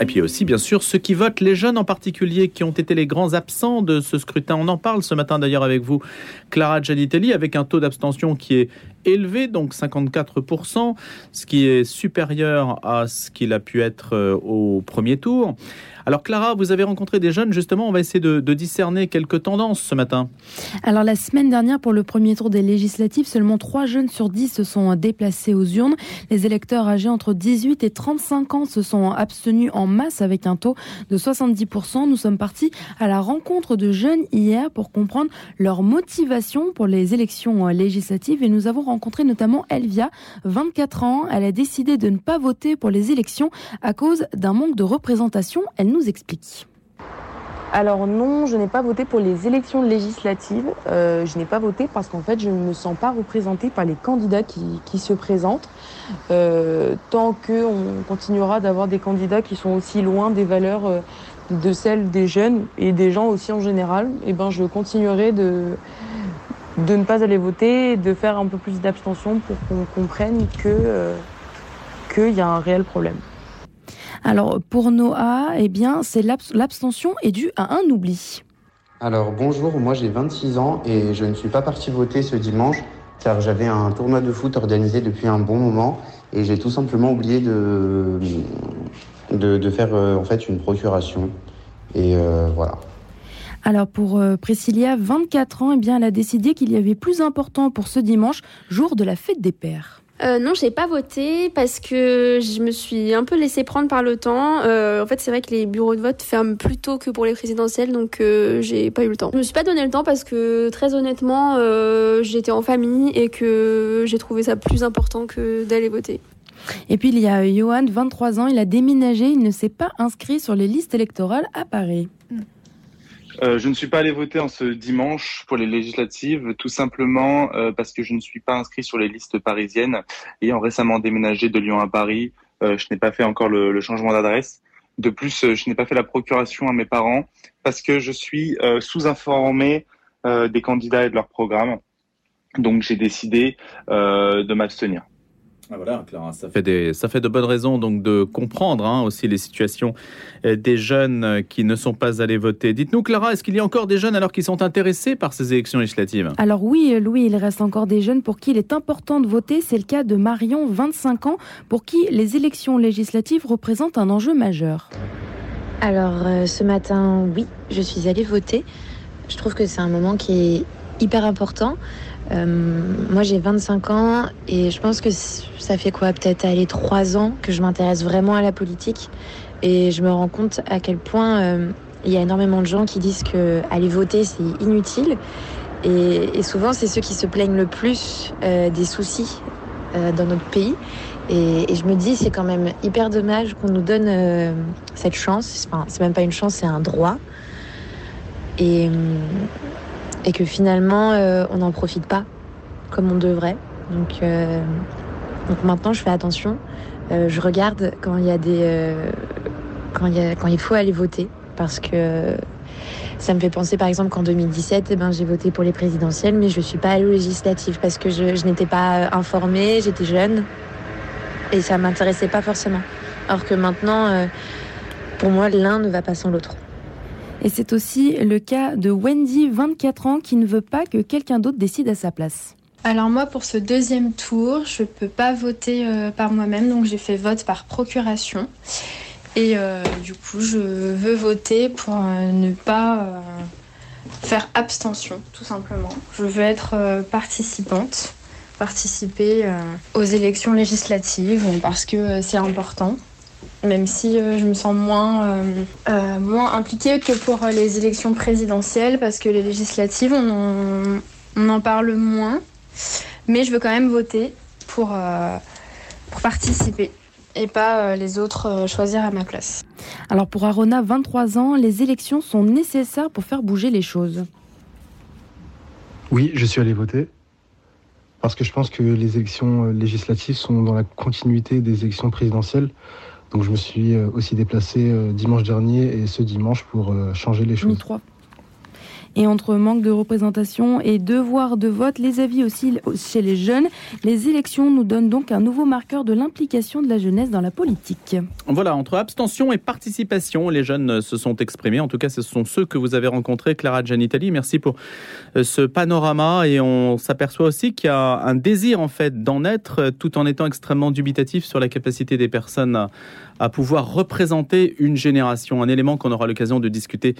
Et puis aussi, bien sûr, ceux qui votent, les jeunes en particulier, qui ont été les grands absents de ce scrutin. On en parle ce matin d'ailleurs avec vous, Clara Gianitelli, avec un taux d'abstention qui est élevé, donc 54%, ce qui est supérieur à ce qu'il a pu être euh, au premier tour. Alors Clara, vous avez rencontré des jeunes, justement, on va essayer de, discerner quelques tendances ce matin. Alors la semaine dernière, pour le premier tour des législatives, seulement 3 jeunes sur 10 se sont déplacés aux urnes. Les électeurs âgés entre 18 et 35 ans se sont abstenus en masse avec un taux de 70%. Nous sommes partis à la rencontre de jeunes hier pour comprendre leur motivation pour les élections législatives et nous avons rencontré notamment Elvia, 24 ans. Elle a décidé de ne pas voter pour les élections à cause d'un manque de représentation. Elle explique. Alors non, je n'ai pas voté pour les élections législatives. Euh, je n'ai pas voté parce qu'en fait, je ne me sens pas représentée par les candidats qui, se présentent. Euh, tant qu'on continuera d'avoir des candidats qui sont aussi loin des valeurs euh, de celles des jeunes et des gens aussi en général, eh ben, je continuerai de, ne pas aller voter, de faire un peu plus d'abstention pour qu'on comprenne que qu'il y a un réel problème. Alors pour Noah, eh bien, c'est l'abstention est due à un oubli. Alors bonjour, moi j'ai 26 ans et je ne suis pas parti voter ce dimanche car j'avais un tournoi de foot organisé depuis un bon moment et j'ai tout simplement oublié de, de, faire euh, en fait une procuration. Et euh, voilà. Alors pour euh, Priscilla, 24 ans, eh bien, elle a décidé qu'il y avait plus important pour ce dimanche, jour de la fête des pères. Euh, non, j'ai pas voté parce que je me suis un peu laissé prendre par le temps. Euh, en fait, c'est vrai que les bureaux de vote ferment plus tôt que pour les présidentielles, donc euh, j'ai pas eu le temps. Je me suis pas donné le temps parce que très honnêtement, euh, j'étais en famille et que j'ai trouvé ça plus important que d'aller voter. Et puis il y a Johan, 23 ans, il a déménagé, il ne s'est pas inscrit sur les listes électorales à Paris. Euh, je ne suis pas allé voter en ce dimanche pour les législatives, tout simplement euh, parce que je ne suis pas inscrit sur les listes parisiennes. Ayant récemment déménagé de Lyon à Paris, euh, je n'ai pas fait encore le, le changement d'adresse. De plus, je n'ai pas fait la procuration à mes parents parce que je suis sous-informé des candidats et de leur programme. Donc j'ai décidé de m'abstenir. Ah, voilà, Clara, ça fait, des, ça fait de bonnes raisons donc de comprendre hein, aussi les situations euh, des jeunes euh, qui ne sont pas allés voter. Dites-nous, Clara, est-ce qu'il y a encore des jeunes alors qui sont intéressés par ces élections législatives? Alors oui, Louis, il reste encore des jeunes pour qui il est important de voter. C'est le cas de Marion, 25 ans, pour qui les élections législatives représentent un enjeu majeur. Alors euh, ce matin, oui, je suis allée voter. Je trouve que c'est un moment qui est hyper important. Euh, moi, j'ai 25 ans et je pense que ça fait quoi? Peut-être aller 3 ans que je m'intéresse vraiment à la politique et je me rends compte à quel point euh, il y a énormément de gens qui disent que aller voter c'est inutile et, souvent c'est ceux qui se plaignent le plus euh, des soucis dans notre pays et, je me dis c'est quand même hyper dommage qu'on nous donne cette chance. Enfin, c'est même pas une chance, c'est un droit. Et et que finalement euh, on n'en profite pas comme on devrait. Donc, euh, maintenant je fais attention. Euh, je regarde quand il y a des quand faut aller voter parce que ça me fait penser par exemple qu'en 2017, eh ben, j'ai voté pour les présidentielles, mais je ne suis pas allée aux législatives parce que je, n'étais pas informée, j'étais jeune et ça m'intéressait pas forcément. Alors que maintenant, pour moi, l'un ne va pas sans l'autre. Et c'est aussi le cas de Wendy, 24 ans, qui ne veut pas que quelqu'un d'autre décide à sa place. Alors moi, pour ce deuxième tour, je ne peux pas voter euh, par moi-même, donc j'ai fait vote par procuration. Et euh, du coup, je veux voter pour euh, ne pas faire abstention, tout simplement. Je veux être participante, participer aux élections législatives, parce que c'est important même si euh, je me sens moins, euh, euh, moins impliquée que pour les élections présidentielles, parce que les législatives, on en, parle moins. Mais je veux quand même voter pour, pour participer et pas les autres choisir à ma place. Alors pour Arona, 23 ans, les élections sont nécessaires pour faire bouger les choses. Oui, je suis allé voter parce que je pense que les élections législatives sont dans la continuité des élections présidentielles. Donc je me suis euh, aussi déplacé euh, dimanche dernier et ce dimanche pour euh, changer les choses. Et entre manque de représentation et devoir de vote, les avis aussi chez les jeunes, les élections nous donnent donc un nouveau marqueur de l'implication de la jeunesse dans la politique. Voilà, entre abstention et participation, les jeunes se sont exprimés. En tout cas, ce sont ceux que vous avez rencontrés, Clara Gianitali. Merci pour euh, ce panorama. Et on s'aperçoit aussi qu'il y a un désir, en fait, d'en être, tout en étant extrêmement dubitatif sur la capacité des personnes à, à pouvoir représenter une génération. Un élément qu'on aura l'occasion de discuter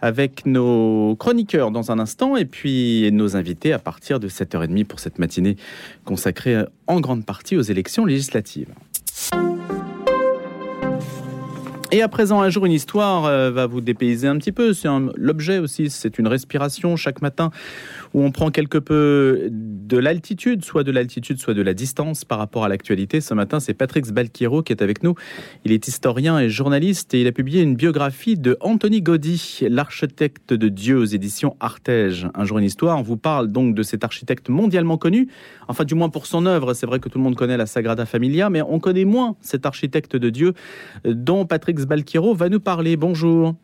avec nos chroniqueurs dans un instant et puis nos invités à partir de 7h30 pour cette matinée consacrée en grande partie aux élections législatives. Et à présent, un jour, une histoire euh, va vous dépayser un petit peu. C'est l'objet aussi, c'est une respiration chaque matin où on prend quelque peu de l'altitude, soit de l'altitude, soit de la distance par rapport à l'actualité. Ce matin, c'est Patrick Sbalquiero qui est avec nous. Il est historien et journaliste et il a publié une biographie de Anthony Gaudi, l'architecte de Dieu aux éditions Artege. Un jour, une histoire. On vous parle donc de cet architecte mondialement connu, enfin du moins pour son œuvre. C'est vrai que tout le monde connaît la Sagrada Familia, mais on connaît moins cet architecte de Dieu dont Patrick Sbalquiero va nous parler. Bonjour.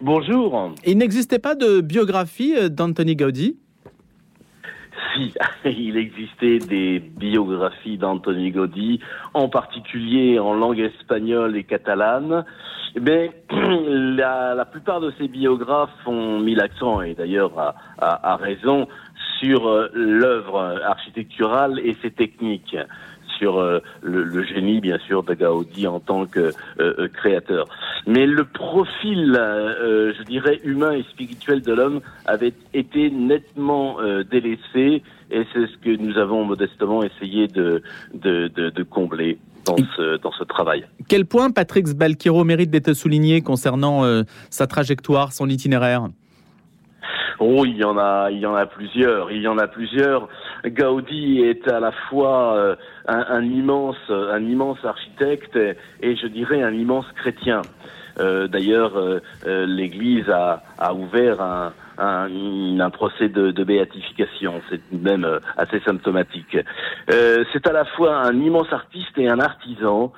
Bonjour. Il n'existait pas de biographie euh, d'Anthony Gaudi? Si, il existait des biographies d'Anthony Gaudi, en particulier en langue espagnole et catalane. Mais la, la plupart de ces biographes ont mis l'accent, et d'ailleurs à, à, à raison, sur euh, l'œuvre architecturale et ses techniques sur euh, le, le, génie, bien sûr, de Gaudi en tant que euh, euh créateur. Mais le profil, je dirais, humain et spirituel de l'homme avait été nettement délaissé, et c'est ce que nous avons modestement essayé de, de, de, de combler. Dans ce, dans ce travail. Quel point Patrick Sbalkiro mérite d'être souligné concernant sa trajectoire, son itinéraire? Oh, il y en a, il y en a plusieurs. Il y en a plusieurs. Gaudi est à la fois euh, un, un, immense, un immense architecte et, je dirais un immense chrétien. Euh, D'ailleurs, euh, euh l'Église a, a, ouvert un, un, un procès de, de béatification. C'est même euh, assez symptomatique. C'est à la fois un immense artiste et un artisan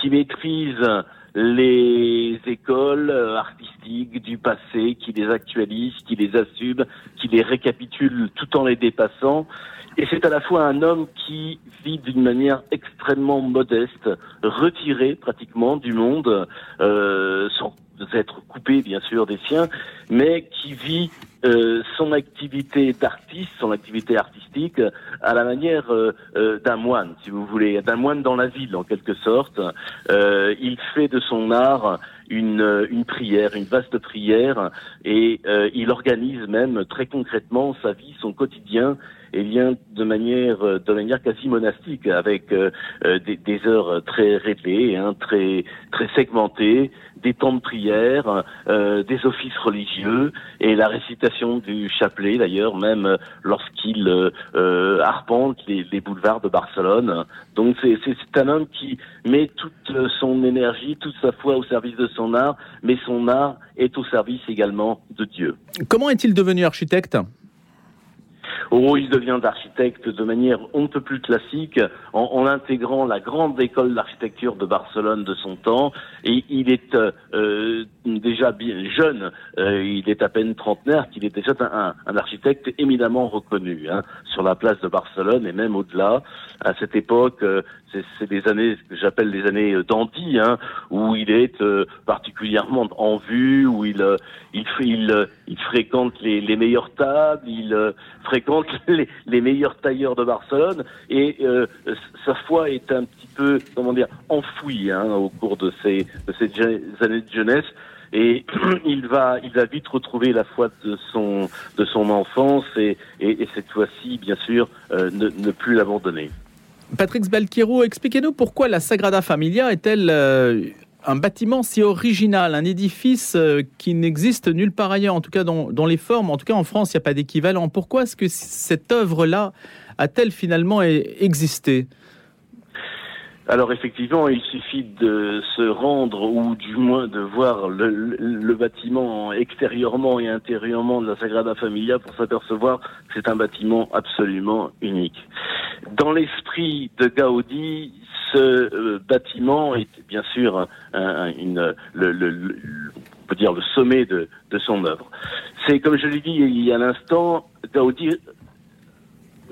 qui maîtrise les écoles euh, artistiques du passé, qui les actualisent, qui les assument, qui les récapitulent tout en les dépassant. Et c'est à la fois un homme qui vit d'une manière extrêmement modeste, retiré pratiquement du monde, euh, sans être coupé bien sûr des siens, mais qui vit euh, son activité d'artiste, son activité artistique, à la manière euh, euh, d'un moine, si vous voulez, d'un moine dans la ville en quelque sorte. Euh, il fait de son art une, une prière, une vaste prière, et il organise même très concrètement sa vie, son quotidien, et bien de manière de manière quasi monastique avec euh, des, des, heures très réglées, hein, très très segmentées, des temps de prière, euh, des offices religieux et la récitation du chapelet d'ailleurs, même lorsqu'il euh, arpente les, les, boulevards de Barcelone. Donc c'est un homme qui met toute son énergie, toute sa foi au service de son art, mais son art est au service également de Dieu. Comment est-il devenu architecte? Oh, il devient architecte de manière on ne plus classique, en, en intégrant la grande école d'architecture de Barcelone de son temps. Et il est euh, déjà bien jeune, euh, il est à peine trentenaire, qu'il est déjà un, un, architecte éminemment reconnu hein, sur la place de Barcelone et même au-delà. À cette époque, euh, c'est des années que j'appelle les années d'Andy, hein, où il est euh, particulièrement en vue, où il euh, il, il, il fréquente les, les meilleures tables, il fréquente les, meilleurs tailleurs de Barcelone, et sa foi est un petit peu, comment dire, enfouie hein, au cours de ces, années de jeunesse et il va il va vite retrouver la foi de son de son enfance et, et, et cette fois-ci bien sûr euh, ne, plus l'abandonner. Patrick Sbalquiero, expliquez-nous pourquoi la Sagrada Familia est-elle euh, un bâtiment si original, un édifice euh, qui n'existe nulle part ailleurs, en tout cas dans, dans, les formes, en tout cas en France, il n'y a pas d'équivalent. Pourquoi est-ce que cette œuvre-là a-t-elle finalement existé? Alors effectivement, il suffit de se rendre ou du moins de voir le, le, le bâtiment extérieurement et intérieurement de la Sagrada Familia pour s'apercevoir que c'est un bâtiment absolument unique. Dans l'esprit de Gaudi, ce euh, bâtiment est bien sûr un, une, le, peut dire le sommet de, de son œuvre. C'est comme je l'ai dit il y a un instant, Gaudi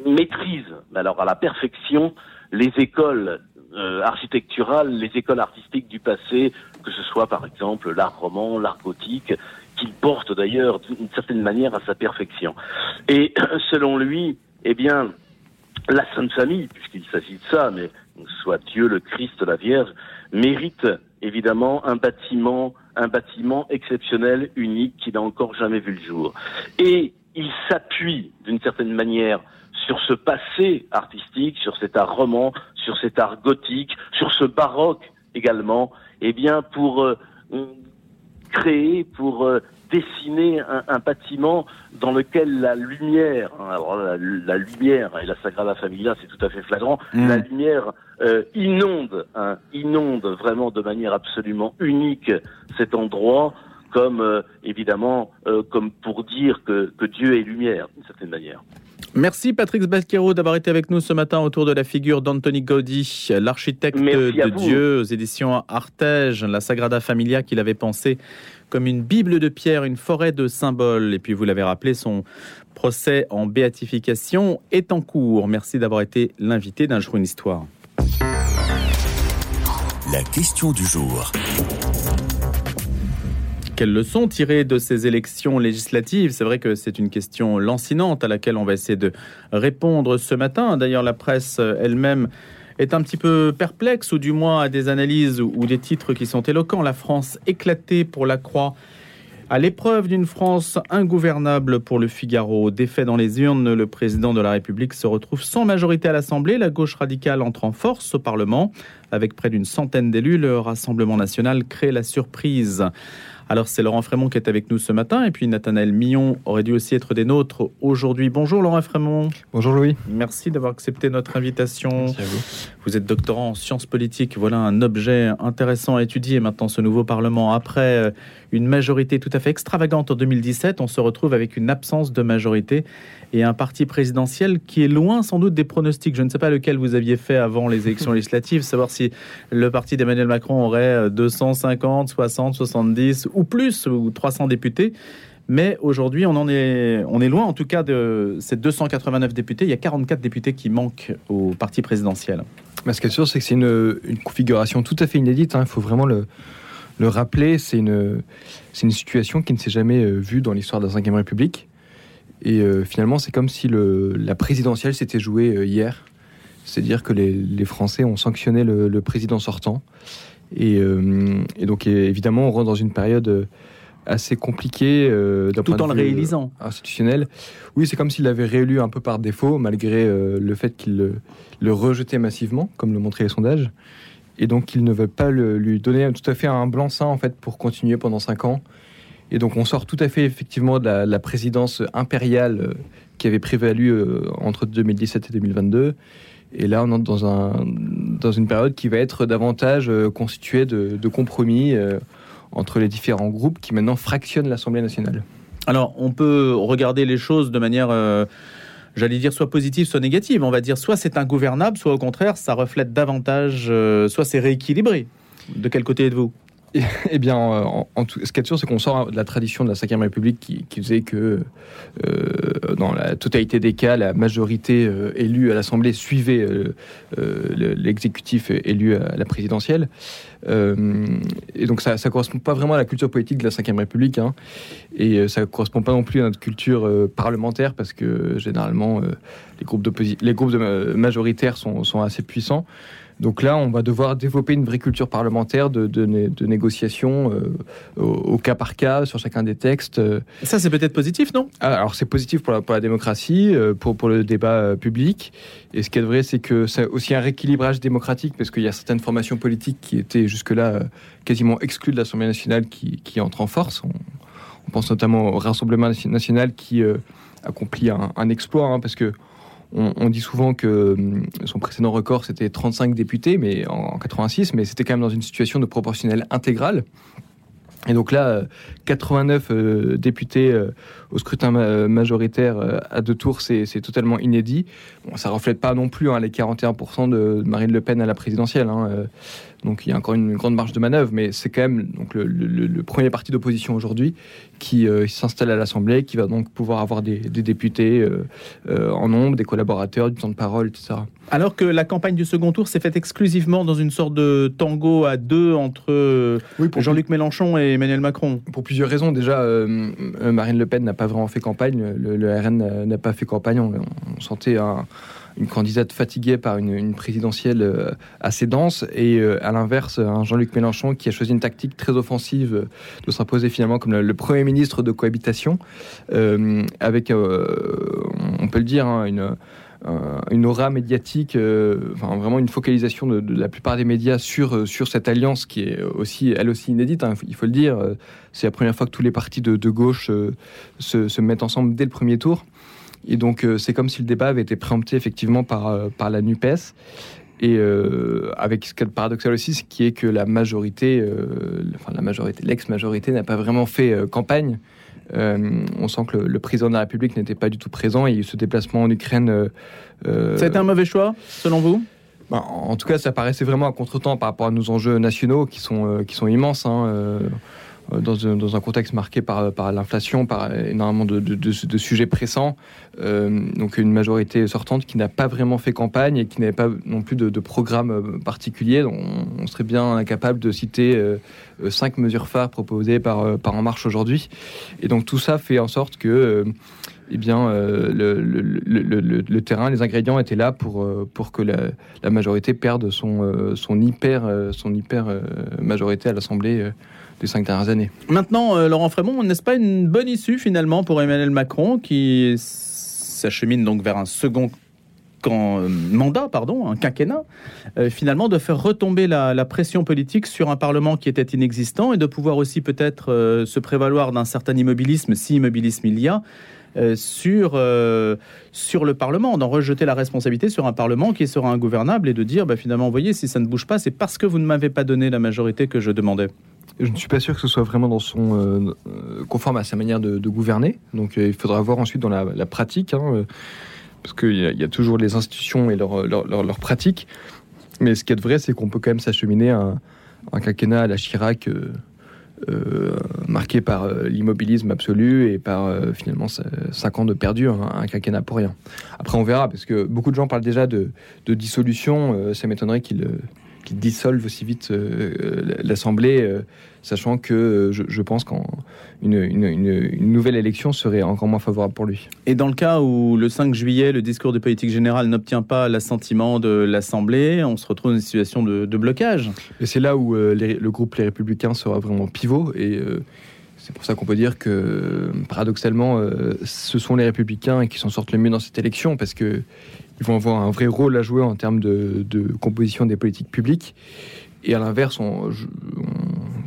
maîtrise, alors à la perfection, les écoles euh, architecturales, les écoles artistiques du passé, que ce soit par exemple l'art roman, l'art gothique, qu'il porte d'ailleurs d'une certaine manière à sa perfection. Et selon lui, eh bien, la Sainte Famille, puisqu'il s'agit de ça, mais soit Dieu, le Christ, la Vierge, mérite évidemment un bâtiment, un bâtiment exceptionnel, unique, qui n'a encore jamais vu le jour. Et il s'appuie d'une certaine manière sur ce passé artistique, sur cet art roman, sur cet art gothique, sur ce baroque également, eh bien pour euh, créer, pour euh, dessiner un, bâtiment dans lequel la lumière, hein, alors la, lumière et la Sagrada Familia, c'est tout à fait flagrant, mm. la lumière euh, inonde, hein, inonde vraiment de manière absolument unique cet endroit, comme euh, évidemment, euh, comme pour dire que, que Dieu est lumière, d'une certaine manière. Merci Patrick Sbasquero d'avoir été avec nous ce matin autour de la figure d'Anthony Gaudi, l'architecte de Dieu aux éditions Artege, la Sagrada Familia qu'il avait pensé comme une Bible de pierre, une forêt de symboles. Et puis vous l'avez rappelé, son procès en béatification est en cours. Merci d'avoir été l'invité d'un jour une histoire. La question du jour. Quelles leçons tirer de ces élections législatives? C'est vrai que c'est une question lancinante à laquelle on va essayer de répondre ce matin. D'ailleurs, la presse elle-même est un petit peu perplexe, ou du moins à des analyses ou des titres qui sont éloquents. La France éclatée pour la croix. À l'épreuve d'une France ingouvernable pour le Figaro, défait dans les urnes, le président de la République se retrouve sans majorité à l'Assemblée. La gauche radicale entre en force au Parlement. Avec près d'une centaine d'élus, le Rassemblement national crée la surprise. Alors c'est Laurent Frémont qui est avec nous ce matin et puis Nathanaël Millon aurait dû aussi être des nôtres aujourd'hui. Bonjour Laurent Frémont. Bonjour Louis. Merci d'avoir accepté notre invitation. Merci à vous. Vous êtes doctorant en sciences politiques. Voilà un objet intéressant à étudier maintenant ce nouveau Parlement. Après euh, une majorité tout à fait extravagante en 2017, on se retrouve avec une absence de majorité et un parti présidentiel qui est loin sans doute des pronostics. Je ne sais pas lequel vous aviez fait avant les élections législatives, savoir si le parti d'Emmanuel Macron aurait 250, 60, 70 ou plus, ou 300 députés. Mais aujourd'hui, on en est, on est loin, en tout cas, de ces 289 députés. Il y a 44 députés qui manquent au parti présidentiel. Mais ce qui est sûr, c'est que c'est une, configuration tout à fait inédite. Hein. Il faut vraiment le, le rappeler. C'est une, une situation qui ne s'est jamais euh, vue dans l'histoire de la Ve République. Et euh, finalement, c'est comme si la présidentielle s'était jouée euh, hier. C'est-à-dire que les, Français ont sanctionné le, président sortant. Et, euh, donc, évidemment, on rentre dans une période assez compliquée d'un Tout en le réalisant. institutionnel. Oui, c'est comme s'il l'avait réélu un peu par défaut, malgré le fait qu'il le, le, rejetait massivement, comme le montraient les sondages. Et donc, il ne veut pas lui donner tout à fait un blanc-seing, en fait, pour continuer pendant cinq ans. Et donc on sort tout à fait effectivement de la, présidence impériale euh, qui avait prévalu euh, entre 2017 et 2022. Et là, on entre dans, un, dans une période qui va être davantage euh, constituée de, compromis entre les différents groupes qui maintenant fractionnent l'Assemblée nationale. Alors, on peut regarder les choses de manière, j'allais dire, soit positive, soit négative. On va dire soit c'est ingouvernable, soit au contraire, ça reflète davantage, soit c'est rééquilibré. De quel côté êtes-vous? Eh bien, en, tout, ce qui est sûr, c'est qu'on sort de la tradition de la Ve République qui, faisait que, euh, dans la totalité des cas, la majorité euh, élue à l'Assemblée suivait euh, l'exécutif élu à la présidentielle. et donc, ça ne correspond pas vraiment à la culture politique de la Ve République. Hein. et ça ne correspond pas non plus à notre culture parlementaire parce que, généralement, les groupes, de, majoritaires sont assez puissants. Donc là, on va devoir développer une vraie culture parlementaire de, de, négociation euh, au, cas par cas sur chacun des textes. Ça, c'est peut-être positif, non? Ah, Alors, c'est positif pour la, pour la démocratie, euh, pour, pour le débat euh, public. Et ce qui est vrai, c'est que c'est aussi un rééquilibrage démocratique, parce qu'il y a certaines formations politiques qui étaient jusque-là quasiment exclues de l'Assemblée nationale qui, qui entrent en force. On, pense notamment au Rassemblement national qui accomplit un, un exploit, hein, parce que on, dit souvent que hum, son précédent record, c'était 35 députés mais en, 86, mais c'était quand même dans une situation de proportionnelle intégrale. Et donc là, 89 euh, députés euh, au scrutin majoritaire euh, à deux tours, c'est totalement inédit. Bon, ça reflète pas non plus hein, les 41% de Marine Le Pen à la présidentielle. Hein, Donc il y a encore une grande marge de manœuvre, mais c'est quand même donc, le, premier parti d'opposition aujourd'hui qui s'installe à l'Assemblée, qui va donc pouvoir avoir des, députés en nombre, des collaborateurs, du temps de parole, etc. Alors que la campagne du second tour s'est faite exclusivement dans une sorte de tango à deux entre Jean-Luc Mélenchon et Emmanuel Macron. Pour plusieurs raisons. Déjà, Marine Le Pen n'a pas vraiment fait campagne, le, RN n'a pas fait campagne. On, sentait une candidate fatiguée par une, présidentielle euh, assez dense et euh, à l'inverse un Jean-Luc Mélenchon qui a choisi une tactique très offensive de s'imposer finalement comme le, Premier ministre de cohabitation euh, avec, on peut le dire, hein, une aura médiatique, enfin, vraiment une focalisation de, la plupart des médias sur, sur cette alliance qui est aussi, elle aussi inédite, hein, il faut le dire. C'est la première fois que tous les partis de, gauche se, mettent ensemble dès le premier tour. Et donc, euh, c'est comme si le débat avait été préempté effectivement par, euh, par la NUPES. Et euh, avec ce qui est paradoxal aussi, ce qui est que la majorité, enfin la majorité, l'ex-majorité n'a pas vraiment fait campagne. on sent que le, président de la République n'était pas du tout présent et ce déplacement en Ukraine. ça a été un mauvais choix, selon vous? Ben, En tout cas, ça paraissait vraiment un contretemps par rapport à nos enjeux nationaux qui sont, qui sont immenses. Hein, euh, dans un, contexte marqué par, l'inflation, par énormément de, sujets pressants. Euh, donc une majorité sortante qui n'a pas vraiment fait campagne et qui n'avait pas non plus de, programme euh, particulier. On, serait bien incapable de citer cinq mesures phares proposées par, En Marche aujourd'hui. Et donc tout ça fait en sorte que eh bien, le, terrain, les ingrédients étaient là pour, pour que la, majorité perde son hyper, son hyper majorité à l'Assemblée cinq dernières années. Maintenant, euh, Laurent Frémont, n'est-ce pas une bonne issue finalement pour Emmanuel Macron qui s'achemine donc vers un second euh, mandat, pardon, un quinquennat, euh, finalement de faire retomber la, pression politique sur un Parlement qui était inexistant et de pouvoir aussi peut-être se prévaloir d'un certain immobilisme, si immobilisme il y a, sur, sur le Parlement, d'en rejeter la responsabilité sur un Parlement qui sera ingouvernable et de dire bah, finalement, vous voyez, si ça ne bouge pas, c'est parce que vous ne m'avez pas donné la majorité que je demandais je ne suis pas sûr que ce soit vraiment dans son euh, euh, conforme à sa manière de, gouverner. Donc euh, il faudra voir ensuite dans la, pratique, hein, parce qu'il y, a toujours les institutions et leurs leur, leur, pratiques. Mais ce qui est vrai, c'est qu'on peut quand même s'acheminer un, un quinquennat à la Chirac. marqué par l'immobilisme absolu et par finalement 5 ans de perdu, hein, un quinquennat pour rien. Après, on verra, parce que beaucoup de gens parlent déjà de, de dissolution. ça m'étonnerait qu'ils qui dissolvent aussi vite euh, l'Assemblée, euh, sachant que euh, je, pense qu'une une, nouvelle élection serait encore moins favorable pour lui. Et dans le cas où le 5 juillet, le discours de politique générale n'obtient pas l'assentiment de l'Assemblée, on se retrouve dans une situation de, blocage. Et c'est là où le groupe Les Républicains sera vraiment pivot et c'est pour ça qu'on peut dire que, paradoxalement, ce sont les républicains qui s'en sortent le mieux dans cette élection, parce que ils vont avoir un vrai rôle à jouer en termes de, composition des politiques publiques. Et à l'inverse, on,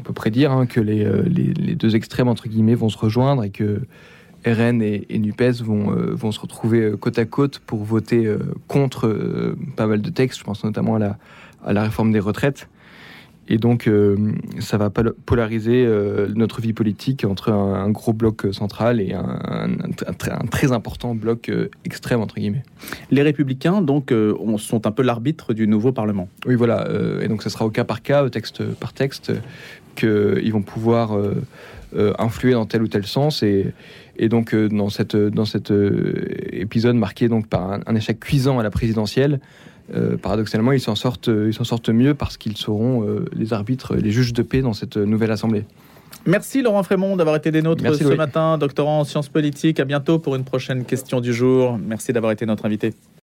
peut prédire hein, que euh, les, deux extrêmes, entre guillemets, vont se rejoindre et que RN et, NUPES vont, euh, se retrouver euh, côte à côte pour voter contre pas mal de textes. Je pense notamment à la réforme des retraites. Et donc, euh, ça va polariser euh, notre vie politique entre un, gros bloc central et un, très important bloc euh, extrême, entre guillemets. Les républicains, donc, sont un peu l'arbitre du nouveau Parlement. Oui, voilà. et donc, ce sera au cas par cas, texte par texte, qu'ils vont pouvoir influer dans tel ou tel sens. Et, et donc, dans, cette, dans cet épisode marqué donc, par un échec cuisant à la présidentielle, euh, paradoxalement, ils s'en sortent, ils s'en sortent mieux parce qu'ils seront euh, les arbitres, les juges de paix dans cette nouvelle assemblée. Merci Laurent Frémont d'avoir été des nôtres ce matin, doctorant en sciences politiques. À bientôt pour une prochaine question du jour. Merci d'avoir été notre invité.